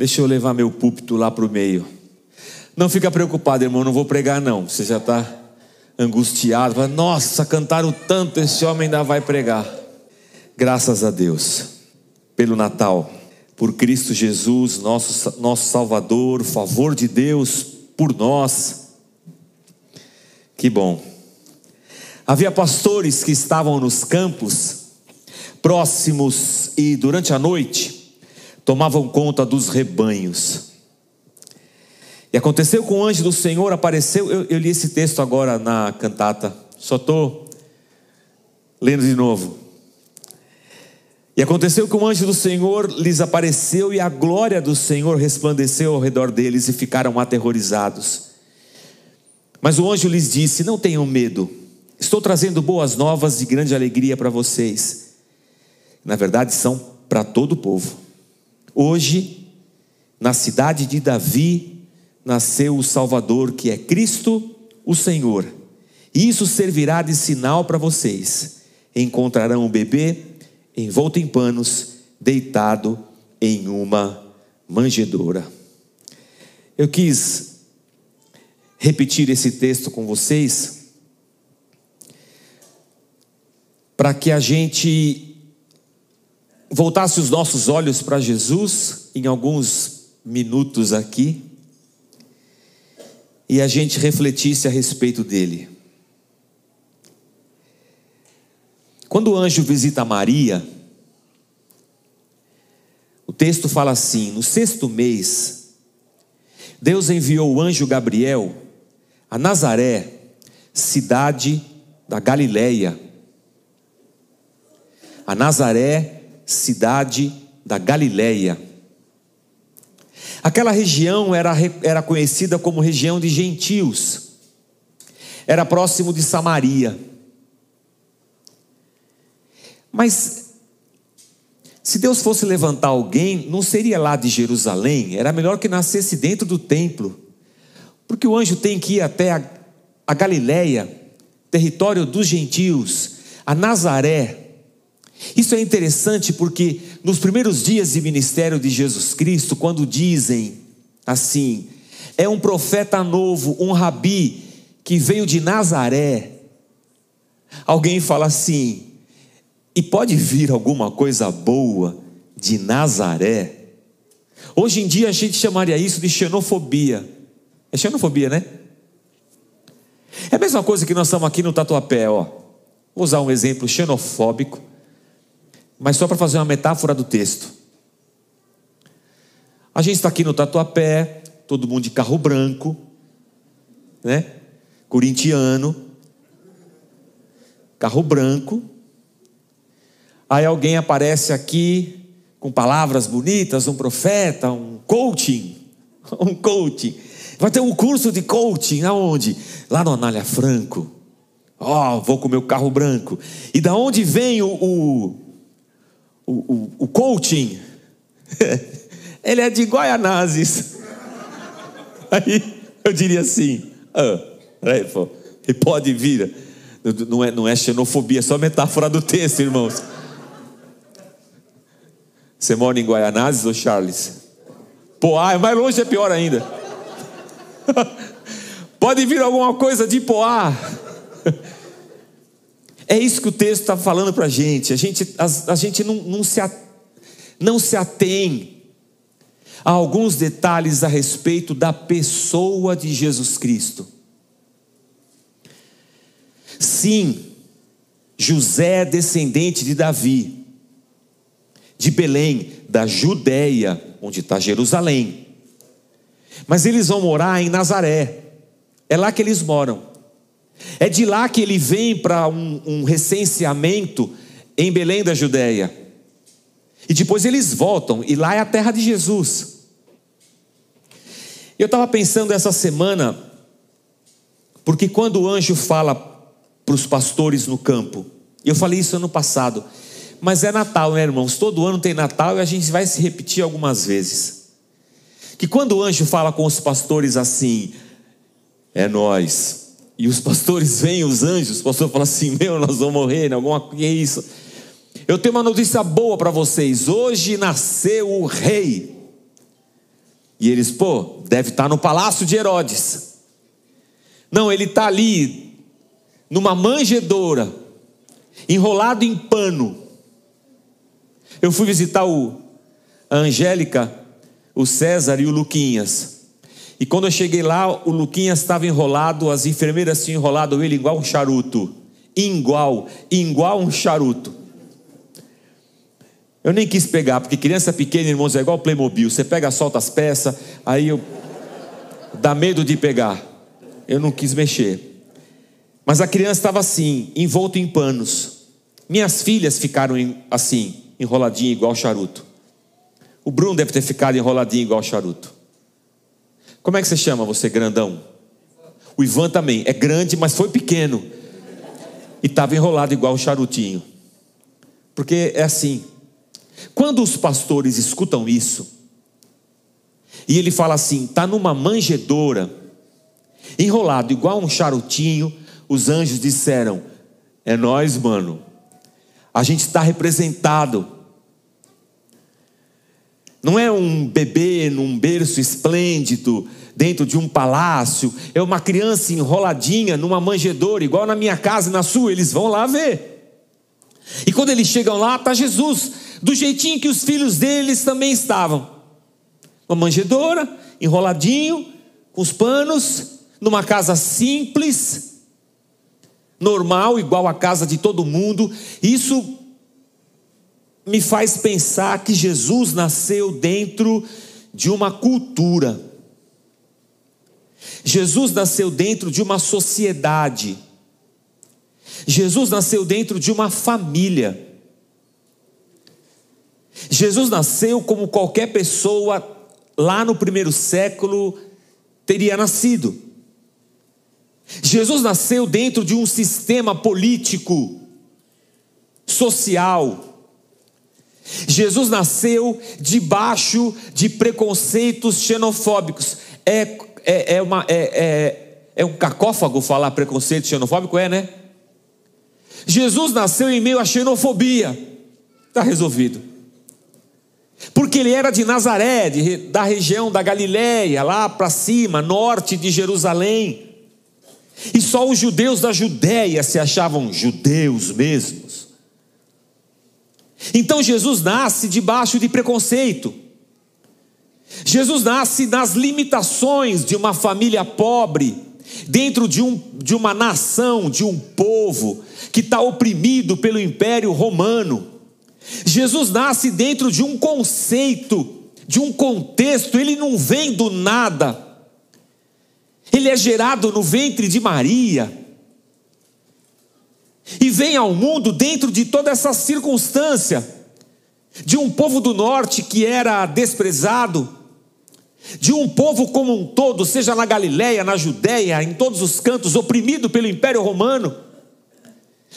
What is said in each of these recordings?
Deixa eu levar meu púlpito lá para o meio. Não fica preocupado, irmão, não vou pregar, não. Você já está angustiado. Fala, Nossa, cantaram tanto, esse homem ainda vai pregar. Graças a Deus pelo Natal, por Cristo Jesus, nosso, nosso Salvador, favor de Deus por nós. Que bom. Havia pastores que estavam nos campos próximos e durante a noite tomavam conta dos rebanhos. E aconteceu com o anjo do Senhor, apareceu. Eu, eu li esse texto agora na cantata, só estou lendo de novo. E aconteceu que o anjo do Senhor lhes apareceu, e a glória do Senhor resplandeceu ao redor deles, e ficaram aterrorizados. Mas o anjo lhes disse: Não tenham medo, estou trazendo boas novas de grande alegria para vocês. Na verdade, são para todo o povo. Hoje, na cidade de Davi, nasceu o Salvador, que é Cristo, o Senhor. Isso servirá de sinal para vocês. Encontrarão o bebê envolto em panos, deitado em uma manjedoura. Eu quis repetir esse texto com vocês para que a gente voltasse os nossos olhos para Jesus em alguns minutos aqui e a gente refletisse a respeito dele. Quando o anjo visita Maria, o texto fala assim: no sexto mês, Deus enviou o anjo Gabriel a Nazaré, cidade da Galileia. A Nazaré, cidade da Galileia. Aquela região era, era conhecida como região de gentios, era próximo de Samaria. Mas se Deus fosse levantar alguém, não seria lá de Jerusalém, era melhor que nascesse dentro do templo. Porque o anjo tem que ir até a, a Galiléia, território dos gentios, a Nazaré. Isso é interessante porque nos primeiros dias de ministério de Jesus Cristo, quando dizem assim, é um profeta novo, um rabi que veio de Nazaré, alguém fala assim: e pode vir alguma coisa boa de Nazaré? Hoje em dia a gente chamaria isso de xenofobia. É xenofobia, né? É a mesma coisa que nós estamos aqui no Tatuapé, ó. Vou usar um exemplo xenofóbico, mas só para fazer uma metáfora do texto. A gente está aqui no Tatuapé, todo mundo de carro branco, né? Corintiano, carro branco, Aí alguém aparece aqui com palavras bonitas, um profeta, um coaching, um coaching. Vai ter um curso de coaching aonde? Lá no Anália Franco. Ó, oh, vou com meu carro branco. E da onde vem o, o, o, o coaching? Ele é de Guaianazes. Aí eu diria assim: ah, peraí, pô, e pode vir. Não é, não é xenofobia, é só metáfora do texto, irmãos. Você mora em Guaianazes ou Charles? Poá, mais longe é pior ainda. Pode vir alguma coisa de Poá. É isso que o texto está falando para a gente. A gente, a, a gente não, não, se, não se atém a alguns detalhes a respeito da pessoa de Jesus Cristo. Sim, José é descendente de Davi de Belém, da Judéia, onde está Jerusalém. Mas eles vão morar em Nazaré, é lá que eles moram. É de lá que ele vem para um, um recenseamento em Belém da Judéia. E depois eles voltam, e lá é a terra de Jesus. Eu estava pensando essa semana, porque quando o anjo fala para os pastores no campo, eu falei isso ano passado, mas é Natal, né, irmãos? Todo ano tem Natal e a gente vai se repetir algumas vezes. Que quando o anjo fala com os pastores assim, é nós. E os pastores veem os anjos, o pastor fala assim: Meu, nós vamos morrer, né? alguma que é isso? Eu tenho uma notícia boa para vocês. Hoje nasceu o rei. E eles, pô, deve estar no palácio de Herodes. Não, ele está ali, numa manjedoura, enrolado em pano. Eu fui visitar o, a Angélica, o César e o Luquinhas. E quando eu cheguei lá, o Luquinhas estava enrolado, as enfermeiras tinham enrolado ele igual um charuto. Igual, igual um charuto. Eu nem quis pegar, porque criança pequena, irmãos, é igual Playmobil. Você pega, solta as peças, aí eu. dá medo de pegar. Eu não quis mexer. Mas a criança estava assim, envolto em panos. Minhas filhas ficaram assim, enroladinho igual charuto. O Bruno deve ter ficado enroladinho igual charuto. Como é que você chama você, grandão? O Ivan também. É grande, mas foi pequeno. E estava enrolado igual charutinho. Porque é assim. Quando os pastores escutam isso, e ele fala assim: está numa manjedoura, enrolado igual um charutinho, os anjos disseram: é nós, mano. A gente está representado. Não é um bebê num berço esplêndido, dentro de um palácio, é uma criança enroladinha numa manjedoura, igual na minha casa e na sua, eles vão lá ver. E quando eles chegam lá, está Jesus do jeitinho que os filhos deles também estavam. Uma manjedoura, enroladinho, com os panos, numa casa simples, normal, igual a casa de todo mundo. Isso me faz pensar que Jesus nasceu dentro de uma cultura. Jesus nasceu dentro de uma sociedade. Jesus nasceu dentro de uma família. Jesus nasceu como qualquer pessoa lá no primeiro século teria nascido. Jesus nasceu dentro de um sistema político, social. Jesus nasceu debaixo de preconceitos xenofóbicos. É, é, é, uma, é, é, é um cacófago falar preconceito xenofóbico? É, né? Jesus nasceu em meio à xenofobia. Está resolvido. Porque ele era de Nazaré, de, da região da Galiléia, lá para cima, norte de Jerusalém. E só os judeus da Judéia se achavam judeus mesmos. Então Jesus nasce debaixo de preconceito. Jesus nasce nas limitações de uma família pobre, dentro de, um, de uma nação, de um povo que está oprimido pelo império romano. Jesus nasce dentro de um conceito, de um contexto, ele não vem do nada. Ele é gerado no ventre de Maria. E vem ao mundo dentro de toda essa circunstância de um povo do norte que era desprezado, de um povo como um todo, seja na Galiléia, na Judéia, em todos os cantos, oprimido pelo Império Romano.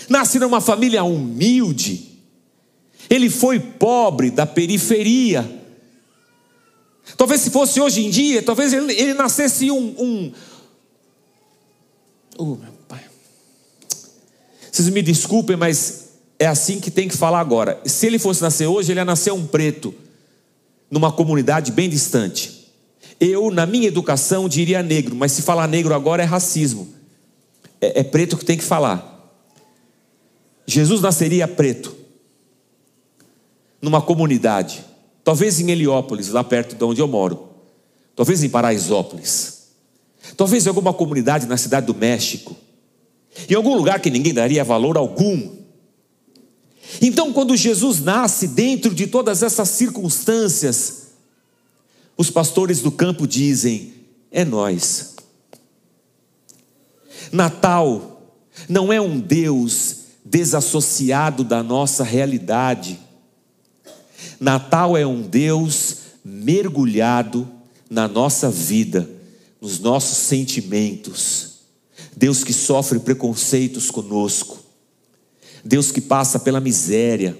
Nasce numa família humilde, ele foi pobre da periferia. Talvez se fosse hoje em dia, talvez ele, ele nascesse um. um... Oh. Vocês me desculpem, mas é assim que tem que falar agora. Se ele fosse nascer hoje, ele ia nascer um preto, numa comunidade bem distante. Eu, na minha educação, diria negro, mas se falar negro agora é racismo. É, é preto que tem que falar. Jesus nasceria preto numa comunidade, talvez em Heliópolis, lá perto de onde eu moro, talvez em Paraisópolis, talvez em alguma comunidade na cidade do México, em algum lugar que ninguém daria valor algum. Então, quando Jesus nasce dentro de todas essas circunstâncias, os pastores do campo dizem: é nós. Natal não é um Deus desassociado da nossa realidade. Natal é um Deus mergulhado na nossa vida, nos nossos sentimentos. Deus que sofre preconceitos conosco. Deus que passa pela miséria.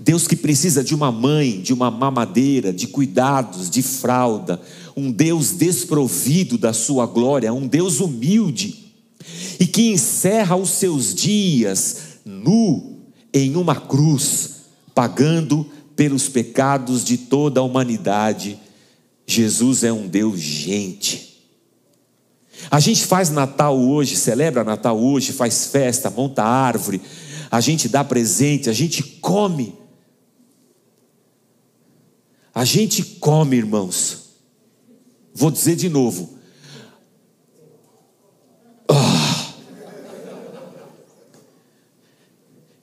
Deus que precisa de uma mãe, de uma mamadeira, de cuidados, de fralda. Um Deus desprovido da sua glória, um Deus humilde e que encerra os seus dias nu em uma cruz, pagando pelos pecados de toda a humanidade, Jesus é um Deus gente. A gente faz Natal hoje, celebra Natal hoje, faz festa, monta árvore, a gente dá presente, a gente come. A gente come, irmãos. Vou dizer de novo. Ah.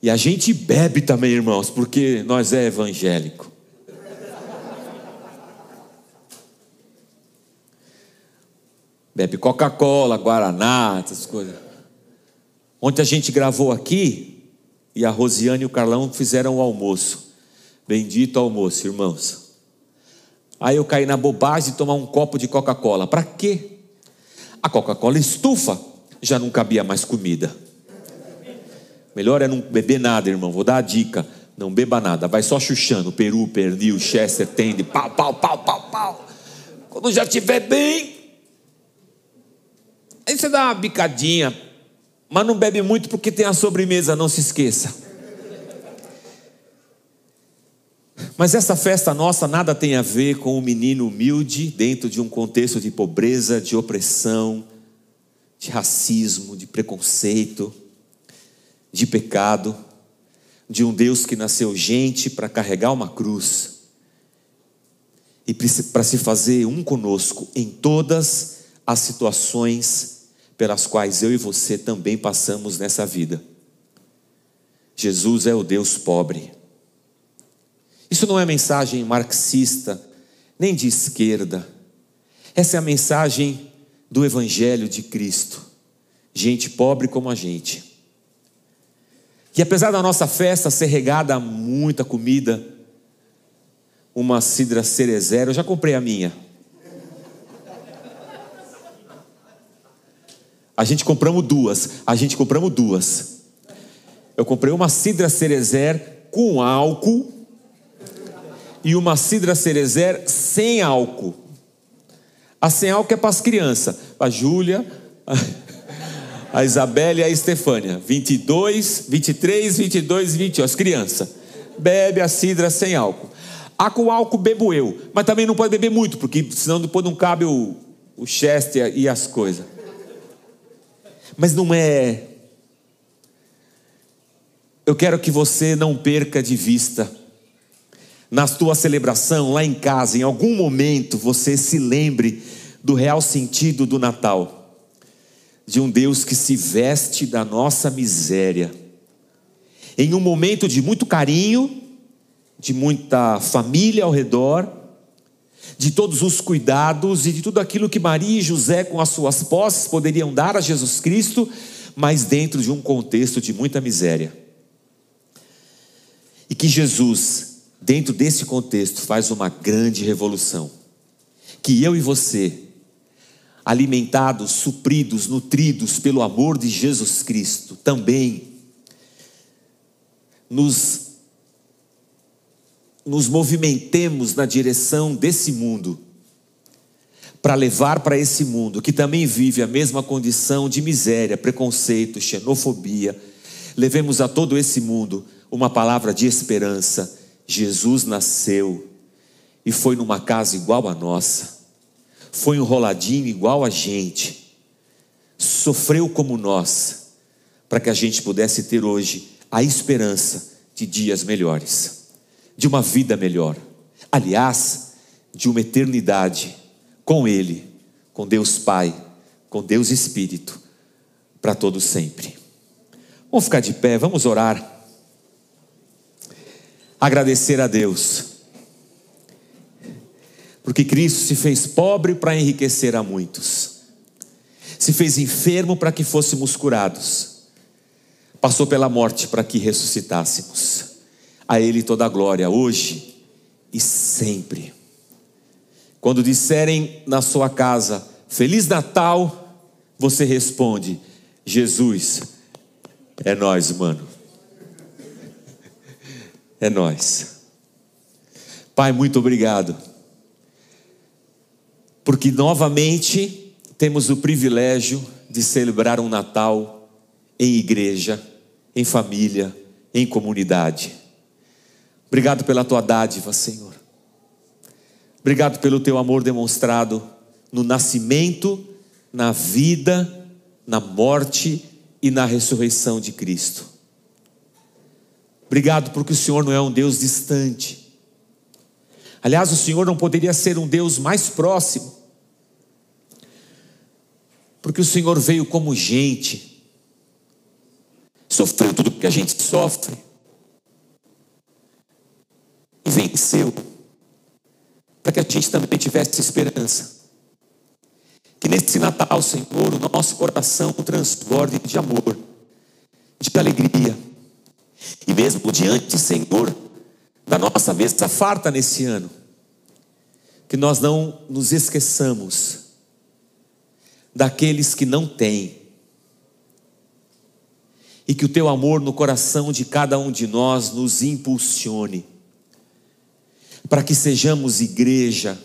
E a gente bebe também, irmãos, porque nós é evangélico. Bebe Coca-Cola, Guaraná, essas coisas. Ontem a gente gravou aqui e a Rosiane e o Carlão fizeram o almoço. Bendito almoço, irmãos. Aí eu caí na bobagem de tomar um copo de Coca-Cola. Para quê? A Coca-Cola estufa, já não cabia mais comida. Melhor é não beber nada, irmão. Vou dar a dica. Não beba nada, vai só chuchando. Peru, pernil, Chester, tende, pau, pau, pau, pau, pau. Quando já estiver bem, Aí você dá uma bicadinha, mas não bebe muito porque tem a sobremesa, não se esqueça. Mas essa festa nossa nada tem a ver com um menino humilde dentro de um contexto de pobreza, de opressão, de racismo, de preconceito, de pecado, de um Deus que nasceu gente para carregar uma cruz e para se fazer um conosco em todas as situações pelas quais eu e você também passamos nessa vida. Jesus é o Deus pobre. Isso não é mensagem marxista, nem de esquerda. Essa é a mensagem do Evangelho de Cristo. Gente pobre como a gente. Que apesar da nossa festa ser regada a muita comida, uma cidra cerezer, eu já comprei a minha. A gente compramos duas. A gente compramos duas. Eu comprei uma cidra cerezer com álcool e uma cidra cerezer sem álcool. A sem álcool é para as crianças. A Júlia, a Isabela e a Estefânia. 22, 23, 22 e 21. As crianças. Bebe a cidra sem álcool. A com álcool bebo eu. Mas também não pode beber muito, porque senão depois não cabe o, o Chester e as coisas. Mas não é. Eu quero que você não perca de vista. Na tua celebração, lá em casa, em algum momento você se lembre do real sentido do Natal. De um Deus que se veste da nossa miséria. Em um momento de muito carinho, de muita família ao redor, de todos os cuidados e de tudo aquilo que Maria e José, com as suas posses, poderiam dar a Jesus Cristo, mas dentro de um contexto de muita miséria. E que Jesus, dentro desse contexto, faz uma grande revolução. Que eu e você, alimentados, supridos, nutridos pelo amor de Jesus Cristo, também nos nos movimentemos na direção desse mundo, para levar para esse mundo que também vive a mesma condição de miséria, preconceito, xenofobia, levemos a todo esse mundo uma palavra de esperança. Jesus nasceu e foi numa casa igual a nossa, foi enroladinho igual a gente, sofreu como nós, para que a gente pudesse ter hoje a esperança de dias melhores de uma vida melhor. Aliás, de uma eternidade com Ele, com Deus Pai, com Deus Espírito, para todo sempre. Vamos ficar de pé, vamos orar. Agradecer a Deus. Porque Cristo se fez pobre para enriquecer a muitos. Se fez enfermo para que fôssemos curados. Passou pela morte para que ressuscitássemos. A Ele toda a glória, hoje e sempre. Quando disserem na sua casa, Feliz Natal, você responde, Jesus, é nós, mano. É nós. Pai, muito obrigado. Porque novamente temos o privilégio de celebrar um Natal em igreja, em família, em comunidade. Obrigado pela tua dádiva, Senhor. Obrigado pelo teu amor demonstrado no nascimento, na vida, na morte e na ressurreição de Cristo. Obrigado porque o Senhor não é um Deus distante. Aliás, o Senhor não poderia ser um Deus mais próximo, porque o Senhor veio como gente, sofreu tudo que a gente sofre, e venceu, para que a gente também tivesse esperança. Que nesse Natal, Senhor, o nosso coração transborde de amor, de alegria. E mesmo diante, Senhor, da nossa mesa farta nesse ano, que nós não nos esqueçamos daqueles que não têm. E que o teu amor no coração de cada um de nós nos impulsione, para que sejamos igreja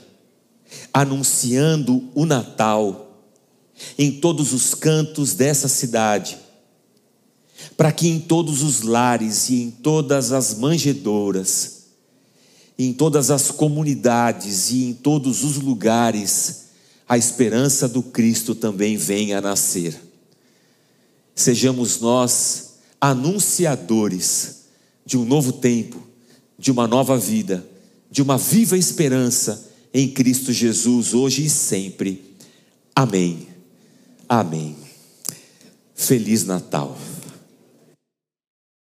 anunciando o Natal em todos os cantos dessa cidade, para que em todos os lares e em todas as manjedouras, em todas as comunidades e em todos os lugares, a esperança do Cristo também venha a nascer. Sejamos nós anunciadores de um novo tempo, de uma nova vida, de uma viva esperança em Cristo Jesus, hoje e sempre. Amém. Amém. Feliz Natal.